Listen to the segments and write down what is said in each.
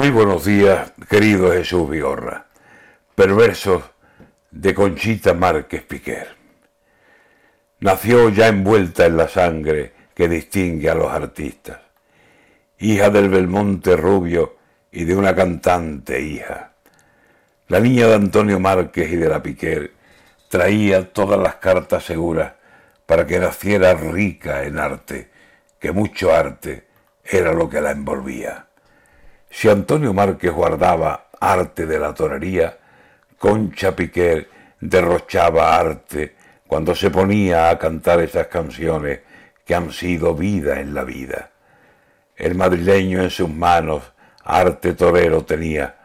Muy buenos días, querido Jesús Vigorra. Perversos de Conchita Márquez Piquer. Nació ya envuelta en la sangre que distingue a los artistas. Hija del Belmonte Rubio y de una cantante hija. La niña de Antonio Márquez y de la Piquer traía todas las cartas seguras para que naciera rica en arte, que mucho arte era lo que la envolvía. Si Antonio Márquez guardaba arte de la torería, Concha Piquer derrochaba arte cuando se ponía a cantar esas canciones que han sido vida en la vida. El madrileño en sus manos arte torero tenía,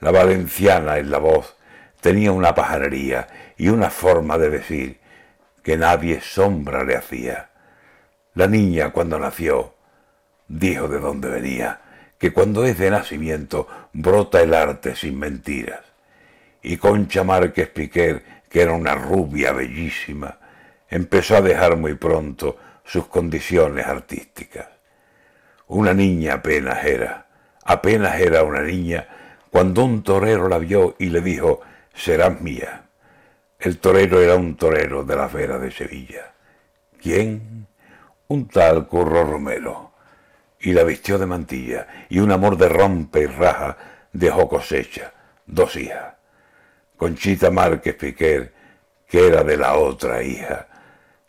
la valenciana en la voz tenía una pajarería y una forma de decir que nadie sombra le hacía. La niña cuando nació dijo de dónde venía, que cuando es de nacimiento brota el arte sin mentiras. Y Concha Márquez Piquer, que era una rubia bellísima, empezó a dejar muy pronto sus condiciones artísticas. Una niña apenas era, apenas era una niña, cuando un torero la vio y le dijo, serás mía. El torero era un torero de la Vera de Sevilla. ¿Quién? Un tal Curro Romero y la vistió de mantilla, y un amor de rompe y raja dejó cosecha, dos hijas. Conchita Márquez Piquer, que era de la otra hija,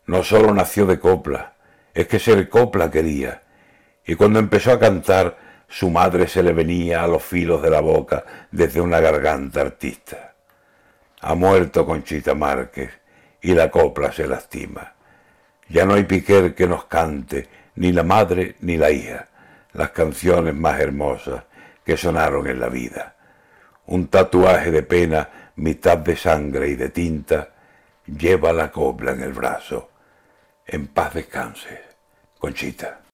no solo nació de copla, es que ser copla quería, y cuando empezó a cantar, su madre se le venía a los filos de la boca desde una garganta artista. Ha muerto Conchita Márquez, y la copla se lastima. Ya no hay Piquer que nos cante, ni la madre ni la hija, las canciones más hermosas que sonaron en la vida. Un tatuaje de pena, mitad de sangre y de tinta, lleva la copla en el brazo. En paz descanse, Conchita.